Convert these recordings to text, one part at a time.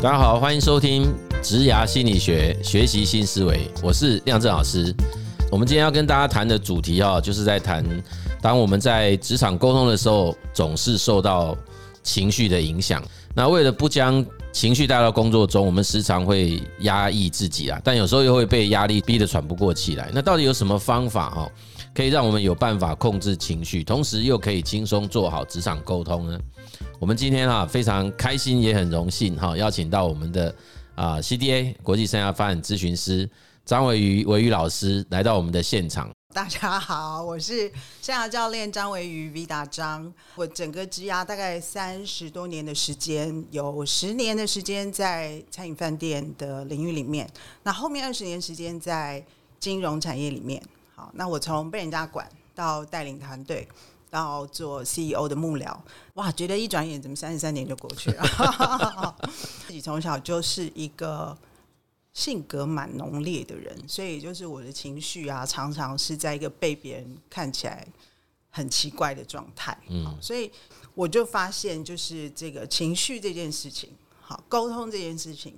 大家好，欢迎收听职涯心理学，学习新思维。我是亮正老师。我们今天要跟大家谈的主题啊，就是在谈，当我们在职场沟通的时候，总是受到情绪的影响。那为了不将情绪带到工作中，我们时常会压抑自己啊，但有时候又会被压力逼得喘不过气来。那到底有什么方法哈，可以让我们有办法控制情绪，同时又可以轻松做好职场沟通呢？我们今天哈非常开心，也很荣幸哈，邀请到我们的啊 CDA 国际生涯发展咨询师张维瑜维瑜老师来到我们的现场。大家好，我是生涯教练张维瑜 Vida 张。我整个职涯大概三十多年的时间，有十年的时间在餐饮饭店的领域里面，那后面二十年时间在金融产业里面。好，那我从被人家管到带领团队，到做 CEO 的幕僚，哇，觉得一转眼怎么三十三年就过去了？自己从小就是一个。性格蛮浓烈的人，所以就是我的情绪啊，常常是在一个被别人看起来很奇怪的状态。嗯，所以我就发现，就是这个情绪这件事情，好，沟通这件事情，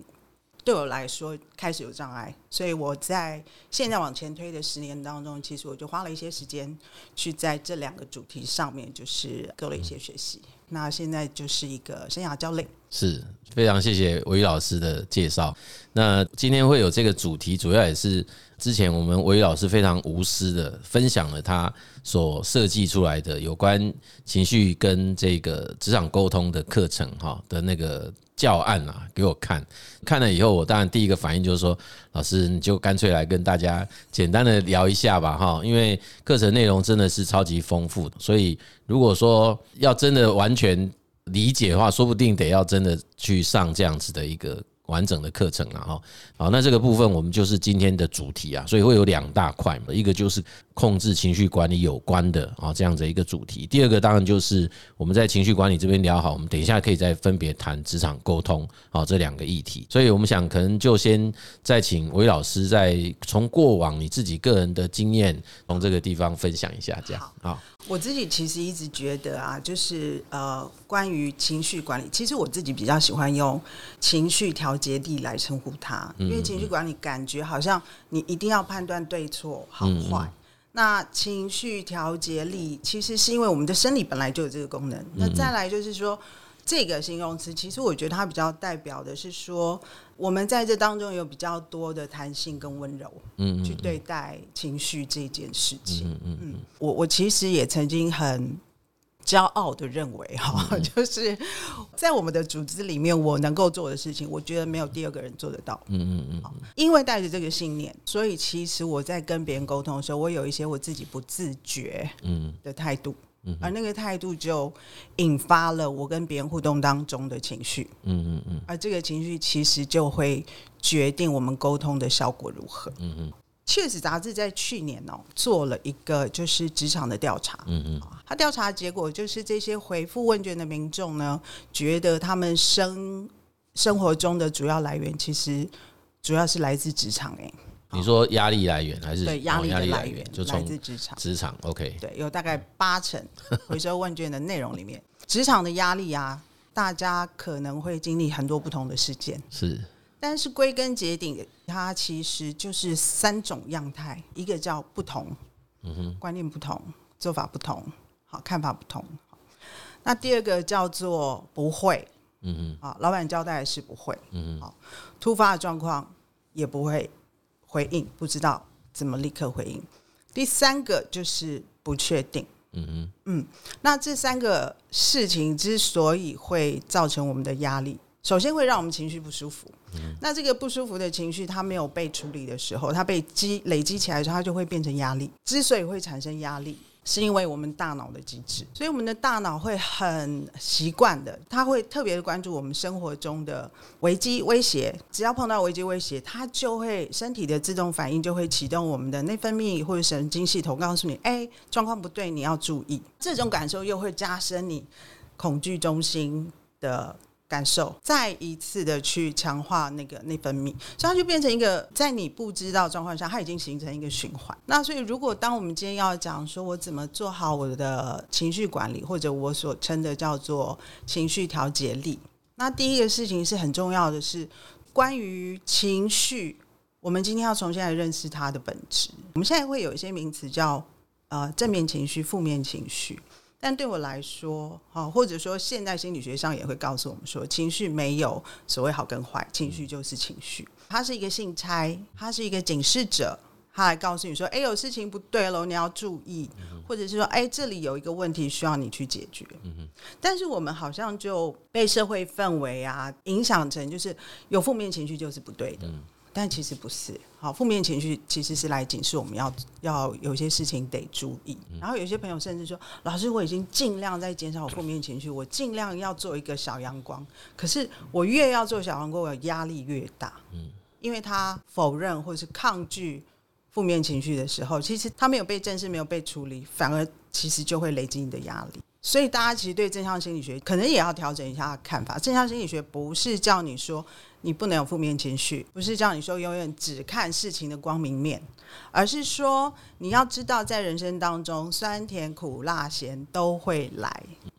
对我来说开始有障碍。所以我在现在往前推的十年当中，其实我就花了一些时间去在这两个主题上面，就是做了一些学习。那现在就是一个生涯教练。是非常谢谢韦老师的介绍。那今天会有这个主题，主要也是之前我们韦老师非常无私的分享了他所设计出来的有关情绪跟这个职场沟通的课程哈的那个教案啊，给我看。看了以后，我当然第一个反应就是说，老师你就干脆来跟大家简单的聊一下吧哈，因为课程内容真的是超级丰富，所以如果说要真的完全理解的话，说不定得要真的去上这样子的一个完整的课程了哈。好，那这个部分我们就是今天的主题啊，所以会有两大块嘛，一个就是控制情绪管理有关的啊这样子一个主题，第二个当然就是我们在情绪管理这边聊好，我们等一下可以再分别谈职场沟通啊这两个议题。所以我们想可能就先再请韦老师再从过往你自己个人的经验从这个地方分享一下，这样啊。我自己其实一直觉得啊，就是呃，关于情绪管理，其实我自己比较喜欢用情绪调节力来称呼它，因为情绪管理感觉好像你一定要判断对错好坏。那情绪调节力其实是因为我们的生理本来就有这个功能。那再来就是说，这个形容词，其实我觉得它比较代表的是说。我们在这当中有比较多的弹性跟温柔，嗯，去对待情绪这件事情，嗯嗯，我我其实也曾经很骄傲的认为，哈，就是在我们的组织里面，我能够做的事情，我觉得没有第二个人做得到，嗯嗯嗯，因为带着这个信念，所以其实我在跟别人沟通的时候，我有一些我自己不自觉，嗯。的态度。而那个态度就引发了我跟别人互动当中的情绪，嗯嗯嗯，而这个情绪其实就会决定我们沟通的效果如何，嗯嗯。确实，杂志在去年哦做了一个就是职场的调查，嗯嗯，他调查结果就是这些回复问卷的民众呢，觉得他们生生活中的主要来源其实主要是来自职场，哎。你说压力来源还是对压力的来源？就来自职场，职场 OK。对，有大概八成 回收问卷的内容里面，职场的压力啊，大家可能会经历很多不同的事件，是。但是归根结底，它其实就是三种样态，一个叫不同，嗯哼，观念不同，做法不同，好，看法不同。那第二个叫做不会，嗯哼，啊，老板交代的是不会，嗯哼，好，突发的状况也不会。回应不知道怎么立刻回应。第三个就是不确定。嗯嗯嗯。那这三个事情之所以会造成我们的压力，首先会让我们情绪不舒服。嗯。那这个不舒服的情绪，它没有被处理的时候，它被积累积起来的时候，它就会变成压力。之所以会产生压力。是因为我们大脑的机制，所以我们的大脑会很习惯的，它会特别的关注我们生活中的危机威胁。只要碰到危机威胁，它就会身体的自动反应就会启动我们的内分泌或者神经系统，告诉你：哎，状况不对，你要注意。这种感受又会加深你恐惧中心的。感受，再一次的去强化那个内分泌，所以它就变成一个在你不知道状况下，它已经形成一个循环。那所以，如果当我们今天要讲说我怎么做好我的情绪管理，或者我所称的叫做情绪调节力，那第一个事情是很重要的是关于情绪，我们今天要重新来认识它的本质。我们现在会有一些名词叫呃正面情绪、负面情绪。但对我来说，哈，或者说现代心理学上也会告诉我们说，情绪没有所谓好跟坏，情绪就是情绪，它是一个信差，它是一个警示者，它来告诉你说，哎，有事情不对喽，你要注意，或者是说，哎，这里有一个问题需要你去解决。但是我们好像就被社会氛围啊影响成，就是有负面情绪就是不对的。但其实不是，好，负面情绪其实是来警示我们要要有些事情得注意。然后有些朋友甚至说：“老师，我已经尽量在减少我负面情绪，我尽量要做一个小阳光。可是我越要做小阳光，我压力越大。嗯，因为他否认或是抗拒负面情绪的时候，其实他没有被正视，没有被处理，反而其实就会累积你的压力。所以大家其实对正向心理学可能也要调整一下看法。正向心理学不是叫你说。你不能有负面情绪，不是叫你说永远只看事情的光明面，而是说你要知道，在人生当中，酸甜苦辣咸都会来。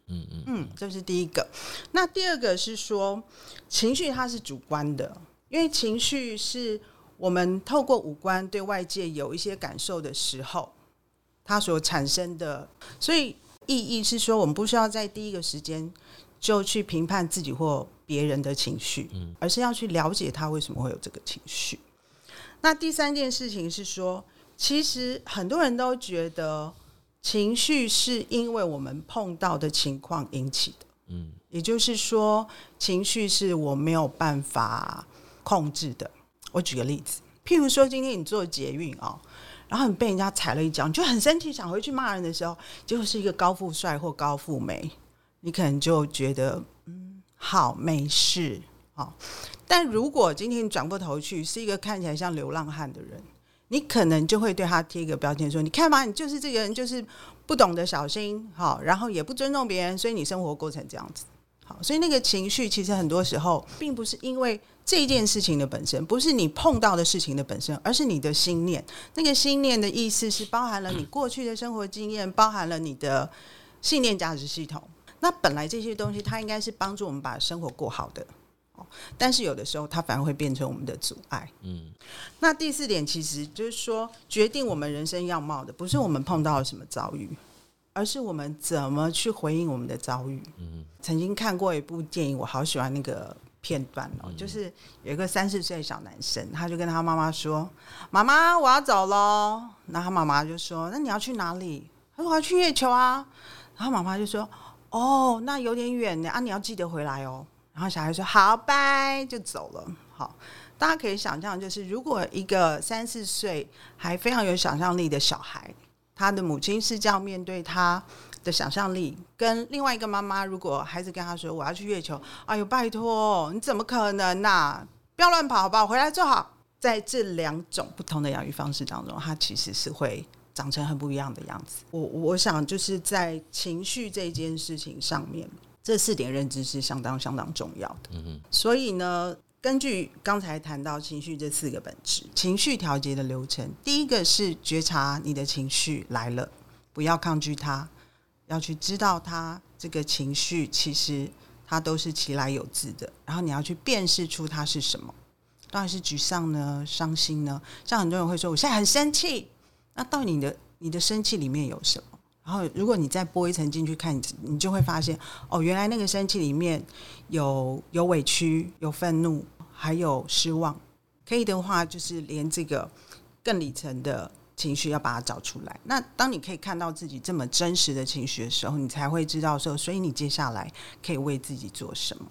嗯嗯嗯，这是第一个。那第二个是说，情绪它是主观的，因为情绪是我们透过五官对外界有一些感受的时候，它所产生的。所以意义是说，我们不需要在第一个时间就去评判自己或。别人的情绪，而是要去了解他为什么会有这个情绪。那第三件事情是说，其实很多人都觉得情绪是因为我们碰到的情况引起的，嗯，也就是说，情绪是我没有办法控制的。我举个例子，譬如说，今天你做捷运哦，然后你被人家踩了一脚，你就很生气，想回去骂人的时候，结果是一个高富帅或高富美，你可能就觉得，嗯。好，没事。好，但如果今天转过头去是一个看起来像流浪汉的人，你可能就会对他贴一个标签，说：“你看嘛，你就是这个人，就是不懂得小心，好，然后也不尊重别人，所以你生活过成这样子。”好，所以那个情绪其实很多时候并不是因为这件事情的本身，不是你碰到的事情的本身，而是你的心念。那个心念的意思是包含了你过去的生活经验，包含了你的信念价值系统。那本来这些东西，它应该是帮助我们把生活过好的，但是有的时候它反而会变成我们的阻碍。嗯，那第四点其实就是说，决定我们人生样貌的，不是我们碰到了什么遭遇，而是我们怎么去回应我们的遭遇。嗯，曾经看过一部电影，我好喜欢那个片段哦，就是有一个三四岁的小男生，他就跟他妈妈说：“妈妈，我要走喽。”那他妈妈就说：“那你要去哪里？”他说：“我要去月球啊。”然后妈妈就说。哦，那有点远呢啊！你要记得回来哦。然后小孩说：“好，拜，就走了。”好，大家可以想象，就是如果一个三四岁还非常有想象力的小孩，他的母亲是这样面对他的想象力，跟另外一个妈妈，如果孩子跟他说：“我要去月球。”哎呦，拜托，你怎么可能呐、不要乱跑，好不好？回来坐好。在这两种不同的养育方式当中，他其实是会。长成很不一样的样子。我我想就是在情绪这件事情上面，这四点认知是相当相当重要的。嗯嗯。所以呢，根据刚才谈到情绪这四个本质，情绪调节的流程，第一个是觉察你的情绪来了，不要抗拒它，要去知道它这个情绪其实它都是其来有自的，然后你要去辨识出它是什么，当然是沮丧呢、伤心呢。像很多人会说，我现在很生气。那到你的你的生气里面有什么？然后如果你再拨一层进去看，你就会发现哦，原来那个生气里面有有委屈、有愤怒，还有失望。可以的话，就是连这个更里层的情绪要把它找出来。那当你可以看到自己这么真实的情绪的时候，你才会知道说，所以你接下来可以为自己做什么。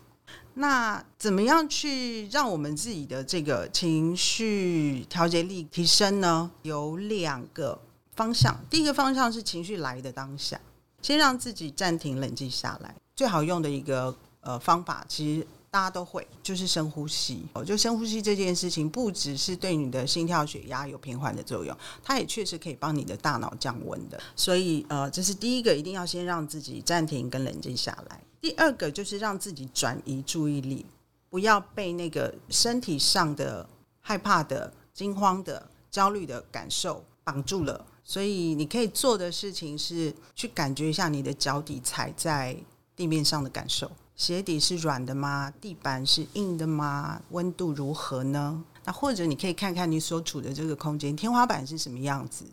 那怎么样去让我们自己的这个情绪调节力提升呢？有两个方向。第一个方向是情绪来的当下，先让自己暂停、冷静下来。最好用的一个呃方法，其实大家都会，就是深呼吸。哦，就深呼吸这件事情，不只是对你的心跳、血压有平缓的作用，它也确实可以帮你的大脑降温的。所以呃，这是第一个，一定要先让自己暂停跟冷静下来。第二个就是让自己转移注意力，不要被那个身体上的害怕的、惊慌的、焦虑的感受绑住了。所以你可以做的事情是去感觉一下你的脚底踩在地面上的感受，鞋底是软的吗？地板是硬的吗？温度如何呢？那或者你可以看看你所处的这个空间，天花板是什么样子？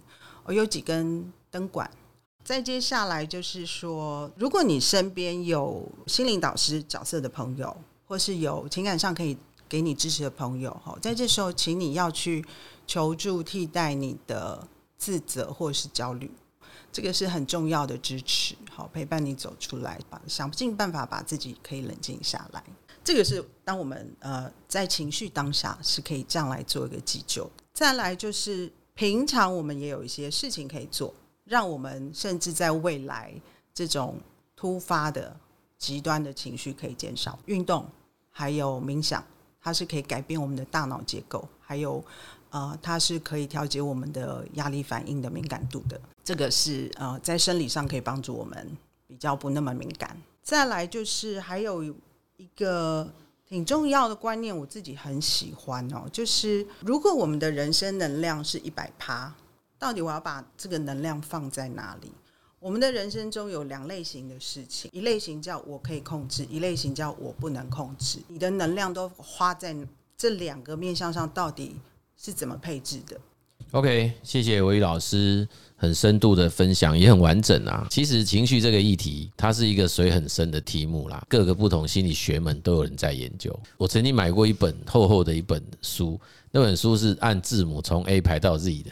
我，有几根灯管。再接下来就是说，如果你身边有心灵导师角色的朋友，或是有情感上可以给你支持的朋友，哈，在这时候，请你要去求助，替代你的自责或是焦虑。这个是很重要的支持，好，陪伴你走出来，把想尽办法把自己可以冷静下来。这个是当我们呃在情绪当下是可以这样来做一个急救。再来就是平常我们也有一些事情可以做，让我们甚至在未来这种突发的极端的情绪可以减少。运动还有冥想，它是可以改变我们的大脑结构，还有。呃，它是可以调节我们的压力反应的敏感度的，这个是呃在生理上可以帮助我们比较不那么敏感。再来就是还有一个挺重要的观念，我自己很喜欢哦，就是如果我们的人生能量是一百趴，到底我要把这个能量放在哪里？我们的人生中有两类型的事情，一类型叫我可以控制，一类型叫我不能控制。你的能量都花在这两个面向上，到底是怎么配置的？OK，谢谢维宇老师很深度的分享，也很完整啊。其实情绪这个议题，它是一个水很深的题目啦，各个不同心理学门都有人在研究。我曾经买过一本厚厚的一本书。那本书是按字母从 A 排到 Z 的，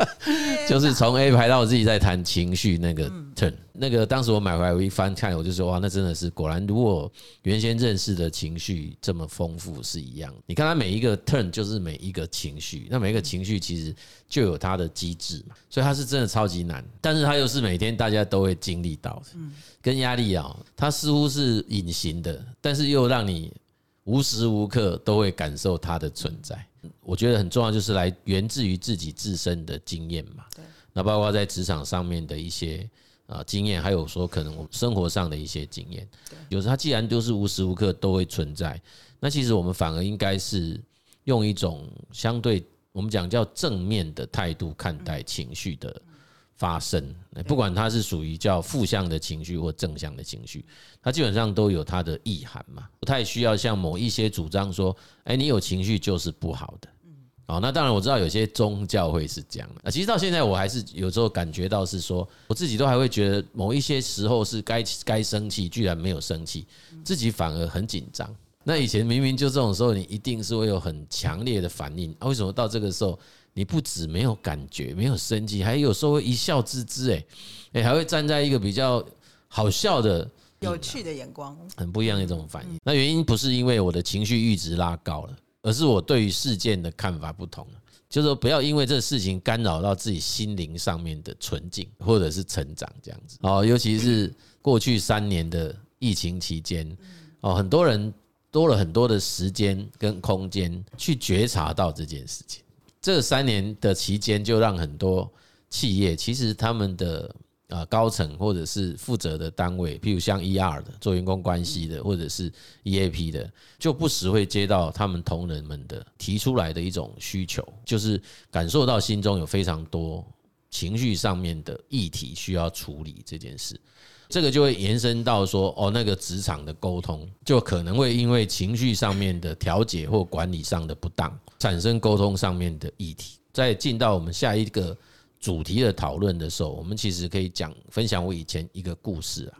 就是从 A 排到 Z 在谈情绪那个 turn。那个当时我买回来我一翻看，我就说哇，那真的是果然，如果原先认识的情绪这么丰富是一样。你看它每一个 turn 就是每一个情绪，那每一个情绪其实就有它的机制嘛，所以它是真的超级难，但是它又是每天大家都会经历到的。跟压力啊，它似乎是隐形的，但是又让你无时无刻都会感受它的存在。我觉得很重要，就是来源自于自己自身的经验嘛。对。那包括在职场上面的一些啊经验，还有说可能我们生活上的一些经验。有时候它既然都是无时无刻都会存在，那其实我们反而应该是用一种相对我们讲叫正面的态度看待情绪的发生。不管它是属于叫负向的情绪或正向的情绪，它基本上都有它的意涵嘛，不太需要像某一些主张说，哎，你有情绪就是不好的。好，那当然我知道有些宗教会是这样的啊。其实到现在我还是有时候感觉到是说，我自己都还会觉得某一些时候是该该生气，居然没有生气，自己反而很紧张。那以前明明就这种时候，你一定是会有很强烈的反应啊。为什么到这个时候你不止没有感觉，没有生气，还有时候会一笑置之？哎，哎，还会站在一个比较好笑的、有趣的眼光，很不一样的一种反应。那原因不是因为我的情绪阈值拉高了。而是我对于事件的看法不同，就是说不要因为这事情干扰到自己心灵上面的纯净或者是成长这样子哦。尤其是过去三年的疫情期间哦，很多人多了很多的时间跟空间去觉察到这件事情。这三年的期间，就让很多企业其实他们的。啊，高层或者是负责的单位，譬如像 ER 的做员工关系的，或者是 EAP 的，就不时会接到他们同仁们的提出来的一种需求，就是感受到心中有非常多情绪上面的议题需要处理这件事，这个就会延伸到说，哦，那个职场的沟通就可能会因为情绪上面的调节或管理上的不当，产生沟通上面的议题。再进到我们下一个。主题的讨论的时候，我们其实可以讲分享我以前一个故事啊。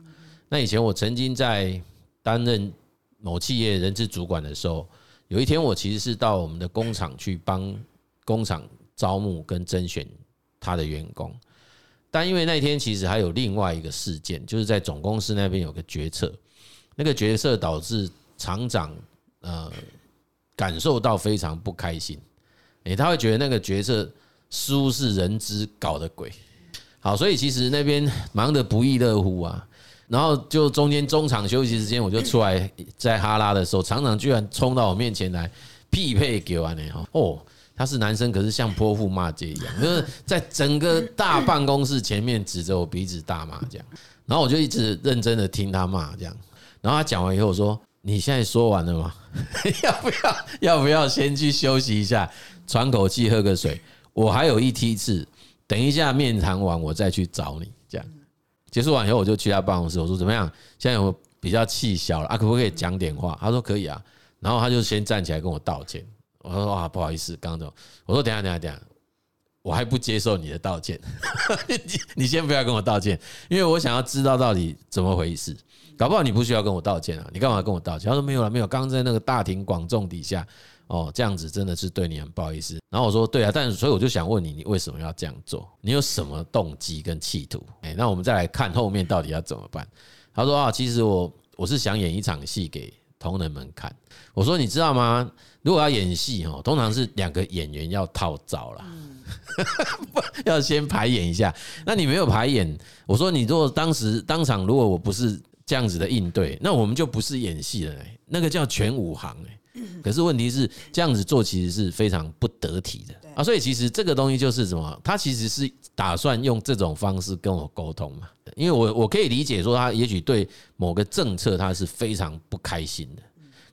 那以前我曾经在担任某企业人事主管的时候，有一天我其实是到我们的工厂去帮工厂招募跟甄选他的员工，但因为那天其实还有另外一个事件，就是在总公司那边有个决策，那个决策导致厂长呃感受到非常不开心，诶，他会觉得那个决策。似乎是人之搞的鬼，好，所以其实那边忙得不亦乐乎啊。然后就中间中场休息时间，我就出来在哈拉的时候，厂长居然冲到我面前来匹配给我呢。哦，他是男生，可是像泼妇骂街一样，就是在整个大办公室前面指着我鼻子大骂这样。然后我就一直认真的听他骂这样。然后他讲完以后我说：“你现在说完了吗？要不要要不要先去休息一下，喘口气，喝个水？”我还有一梯次，等一下面谈完我再去找你。这样结束完以后，我就去他办公室，我说怎么样？现在有没有比较气消了啊，可不可以讲点话？他说可以啊，然后他就先站起来跟我道歉。我说啊，不好意思，刚刚我说等下等下等下，我还不接受你的道歉，你先不要跟我道歉，因为我想要知道到底怎么回事。搞不好你不需要跟我道歉啊，你干嘛跟我道歉？他说没有了，没有，刚刚在那个大庭广众底下。哦，这样子真的是对你很不好意思。然后我说，对啊，但是所以我就想问你，你为什么要这样做？你有什么动机跟企图？诶，那我们再来看后面到底要怎么办。他说啊，其实我我是想演一场戏给同仁们看。我说你知道吗？如果要演戏哈，通常是两个演员要套招啦，要先排演一下。那你没有排演，我说你如果当时当场如果我不是这样子的应对，那我们就不是演戏了，那个叫全武行 可是问题是这样子做其实是非常不得体的啊，所以其实这个东西就是什么？他其实是打算用这种方式跟我沟通嘛，因为我我可以理解说他也许对某个政策他是非常不开心的，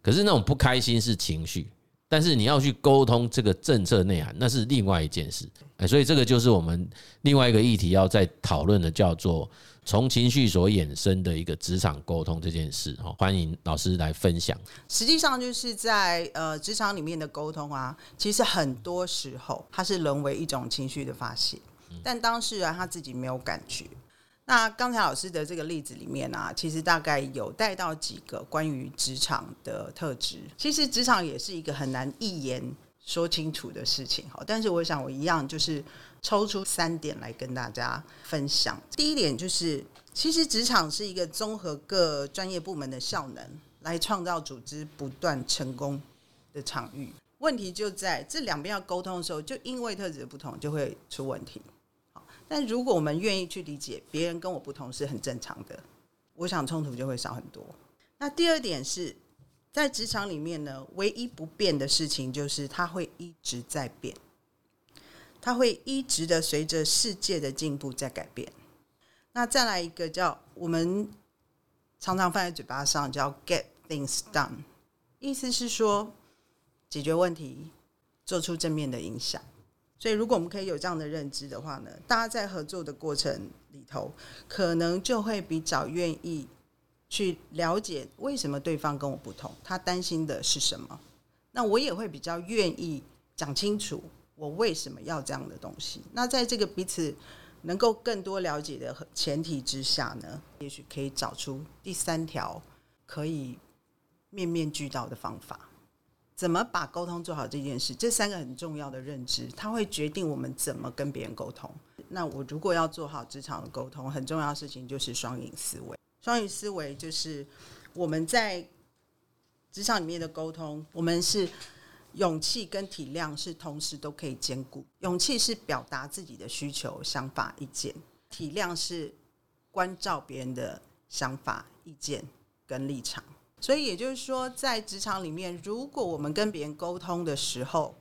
可是那种不开心是情绪，但是你要去沟通这个政策内涵，那是另外一件事。所以这个就是我们另外一个议题要再讨论的，叫做。从情绪所衍生的一个职场沟通这件事，哈，欢迎老师来分享。实际上就是在呃职场里面的沟通啊，其实很多时候它是沦为一种情绪的发泄，但当事人他自己没有感觉。那刚才老师的这个例子里面啊，其实大概有带到几个关于职场的特质。其实职场也是一个很难一言说清楚的事情，哈。但是我想我一样就是。抽出三点来跟大家分享。第一点就是，其实职场是一个综合各专业部门的效能，来创造组织不断成功的场域。问题就在这两边要沟通的时候，就因为特质的不同，就会出问题。好，但如果我们愿意去理解别人跟我不同是很正常的，我想冲突就会少很多。那第二点是在职场里面呢，唯一不变的事情就是它会一直在变。它会一直的随着世界的进步在改变。那再来一个叫我们常常放在嘴巴上叫 “get things done”，意思是说解决问题，做出正面的影响。所以，如果我们可以有这样的认知的话呢，大家在合作的过程里头，可能就会比较愿意去了解为什么对方跟我不同，他担心的是什么。那我也会比较愿意讲清楚。我为什么要这样的东西？那在这个彼此能够更多了解的前提之下呢，也许可以找出第三条可以面面俱到的方法。怎么把沟通做好这件事？这三个很重要的认知，它会决定我们怎么跟别人沟通。那我如果要做好职场的沟通，很重要的事情就是双赢思维。双赢思维就是我们在职场里面的沟通，我们是。勇气跟体谅是同时都可以兼顾。勇气是表达自己的需求、想法、意见；体谅是关照别人的想法、意见跟立场。所以也就是说，在职场里面，如果我们跟别人沟通的时候，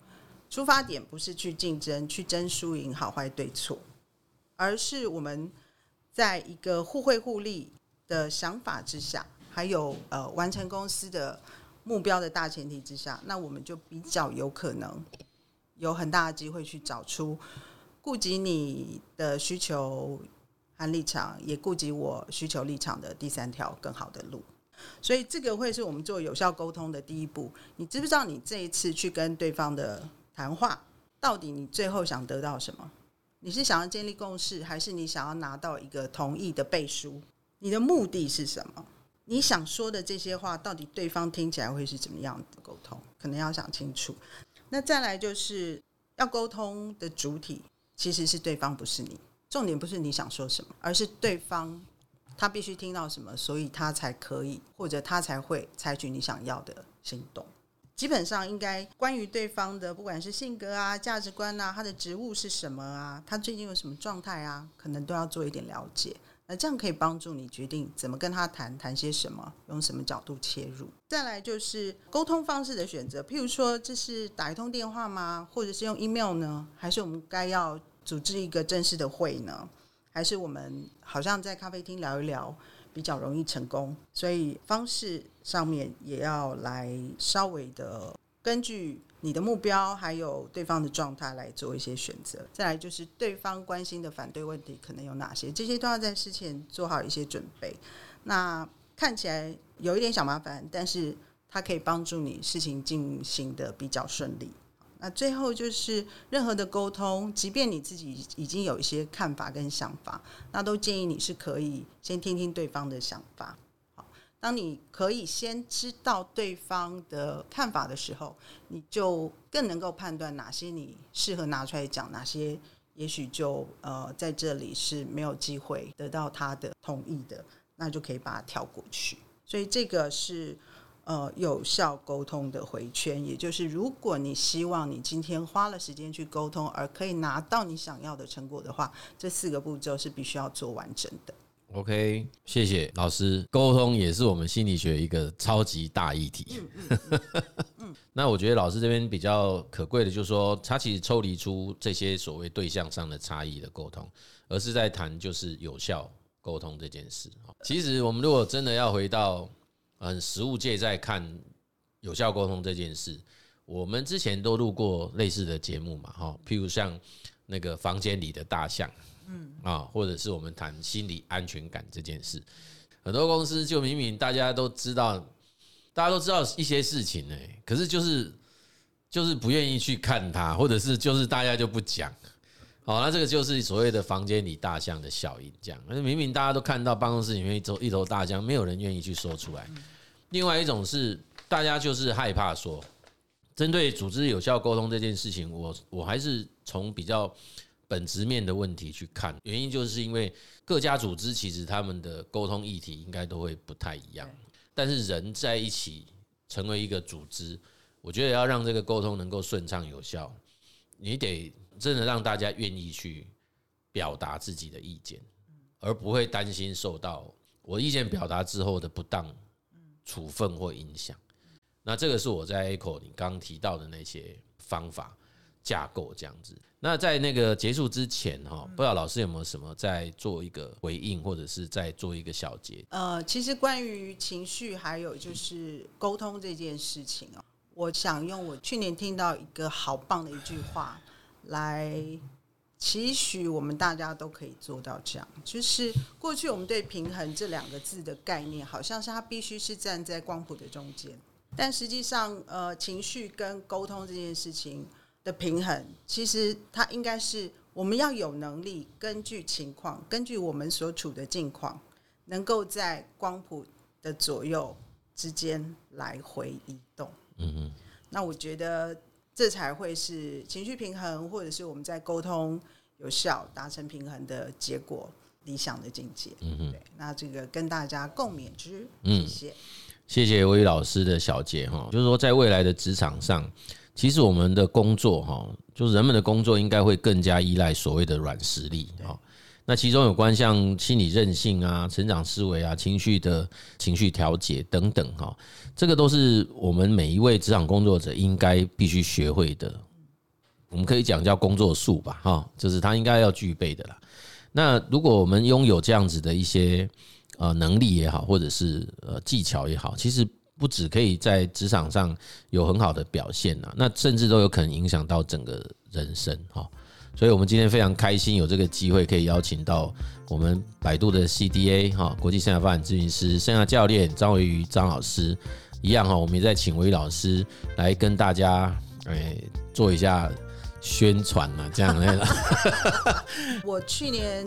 出发点不是去竞争、去争输赢、好坏对错，而是我们在一个互惠互利的想法之下，还有呃完成公司的。目标的大前提之下，那我们就比较有可能有很大的机会去找出顾及你的需求和立场，也顾及我需求立场的第三条更好的路。所以这个会是我们做有效沟通的第一步。你知不知道你这一次去跟对方的谈话，到底你最后想得到什么？你是想要建立共识，还是你想要拿到一个同意的背书？你的目的是什么？你想说的这些话，到底对方听起来会是怎么样的沟通？可能要想清楚。那再来就是要沟通的主体其实是对方，不是你。重点不是你想说什么，而是对方他必须听到什么，所以他才可以或者他才会采取你想要的行动。基本上应该关于对方的，不管是性格啊、价值观啊、他的职务是什么啊、他最近有什么状态啊，可能都要做一点了解。那这样可以帮助你决定怎么跟他谈，谈些什么，用什么角度切入。再来就是沟通方式的选择，譬如说，这是打一通电话吗？或者是用 email 呢？还是我们该要组织一个正式的会呢？还是我们好像在咖啡厅聊一聊比较容易成功？所以方式上面也要来稍微的根据。你的目标还有对方的状态来做一些选择，再来就是对方关心的反对问题可能有哪些，这些都要在事前做好一些准备。那看起来有一点小麻烦，但是它可以帮助你事情进行得比较顺利。那最后就是任何的沟通，即便你自己已经有一些看法跟想法，那都建议你是可以先听听对方的想法。当你可以先知道对方的看法的时候，你就更能够判断哪些你适合拿出来讲，哪些也许就呃在这里是没有机会得到他的同意的，那就可以把它跳过去。所以这个是。呃，有效沟通的回圈，也就是如果你希望你今天花了时间去沟通，而可以拿到你想要的成果的话，这四个步骤是必须要做完整的。OK，谢谢老师。沟通也是我们心理学一个超级大议题。那我觉得老师这边比较可贵的，就是说他其实抽离出这些所谓对象上的差异的沟通，而是在谈就是有效沟通这件事。其实我们如果真的要回到嗯，实物界在看有效沟通这件事，我们之前都录过类似的节目嘛，哈，譬如像那个房间里的大象，嗯。啊，或者是我们谈心理安全感这件事，很多公司就明明大家都知道，大家都知道一些事情呢，可是就是就是不愿意去看它，或者是就是大家就不讲，好，那这个就是所谓的房间里大象的效应，这样，而明明大家都看到办公室里面一头一头大象，没有人愿意去说出来。另外一种是，大家就是害怕说，针对组织有效沟通这件事情，我我还是从比较本质面的问题去看，原因就是因为各家组织其实他们的沟通议题应该都会不太一样，但是人在一起成为一个组织，我觉得要让这个沟通能够顺畅有效，你得真的让大家愿意去表达自己的意见，而不会担心受到我意见表达之后的不当。处分或影响，那这个是我在 echo 你刚刚提到的那些方法架构这样子。那在那个结束之前哈，不知道老师有没有什么在做一个回应，或者是在做一个小结？呃，其实关于情绪还有就是沟通这件事情哦，我想用我去年听到一个好棒的一句话来。期许我们大家都可以做到这样，就是过去我们对平衡这两个字的概念，好像是它必须是站在光谱的中间，但实际上，呃，情绪跟沟通这件事情的平衡，其实它应该是我们要有能力根据情况，根据我们所处的境况，能够在光谱的左右之间来回移动。嗯嗯，那我觉得。这才会是情绪平衡，或者是我们在沟通有效达成平衡的结果，理想的境界。嗯嗯，对，那这个跟大家共勉之。谢谢，嗯、谢谢魏老师的小结哈，就是说在未来的职场上，其实我们的工作哈，就是人们的工作应该会更加依赖所谓的软实力哈。那其中有关像心理韧性啊、成长思维啊、情绪的情绪调节等等哈，这个都是我们每一位职场工作者应该必须学会的。我们可以讲叫工作术吧，哈，就是他应该要具备的啦。那如果我们拥有这样子的一些呃能力也好，或者是呃技巧也好，其实不止可以在职场上有很好的表现呐，那甚至都有可能影响到整个人生哈。所以，我们今天非常开心有这个机会，可以邀请到我们百度的 CDA 哈国际生涯发展咨询师、生涯教练张维瑜张老师一样哈，我们也在请维老师来跟大家哎做一下宣传嘛，这样的。我去年。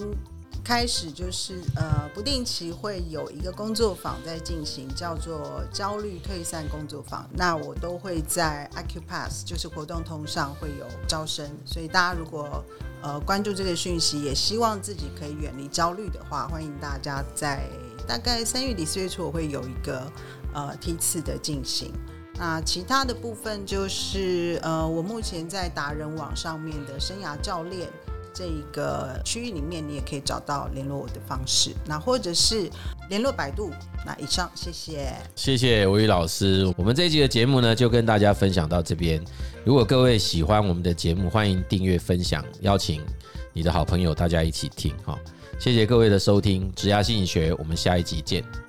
开始就是呃，不定期会有一个工作坊在进行，叫做焦虑退散工作坊。那我都会在 Acupass，就是活动通上会有招生，所以大家如果呃关注这个讯息，也希望自己可以远离焦虑的话，欢迎大家在大概三月底四月初我会有一个呃梯次的进行。那其他的部分就是呃，我目前在达人网上面的生涯教练。这一个区域里面，你也可以找到联络我的方式，那或者是联络百度。那以上，谢谢，谢谢吴宇老师。我们这一集的节目呢，就跟大家分享到这边。如果各位喜欢我们的节目，欢迎订阅、分享，邀请你的好朋友，大家一起听。哈，谢谢各位的收听，职涯心理学，我们下一集见。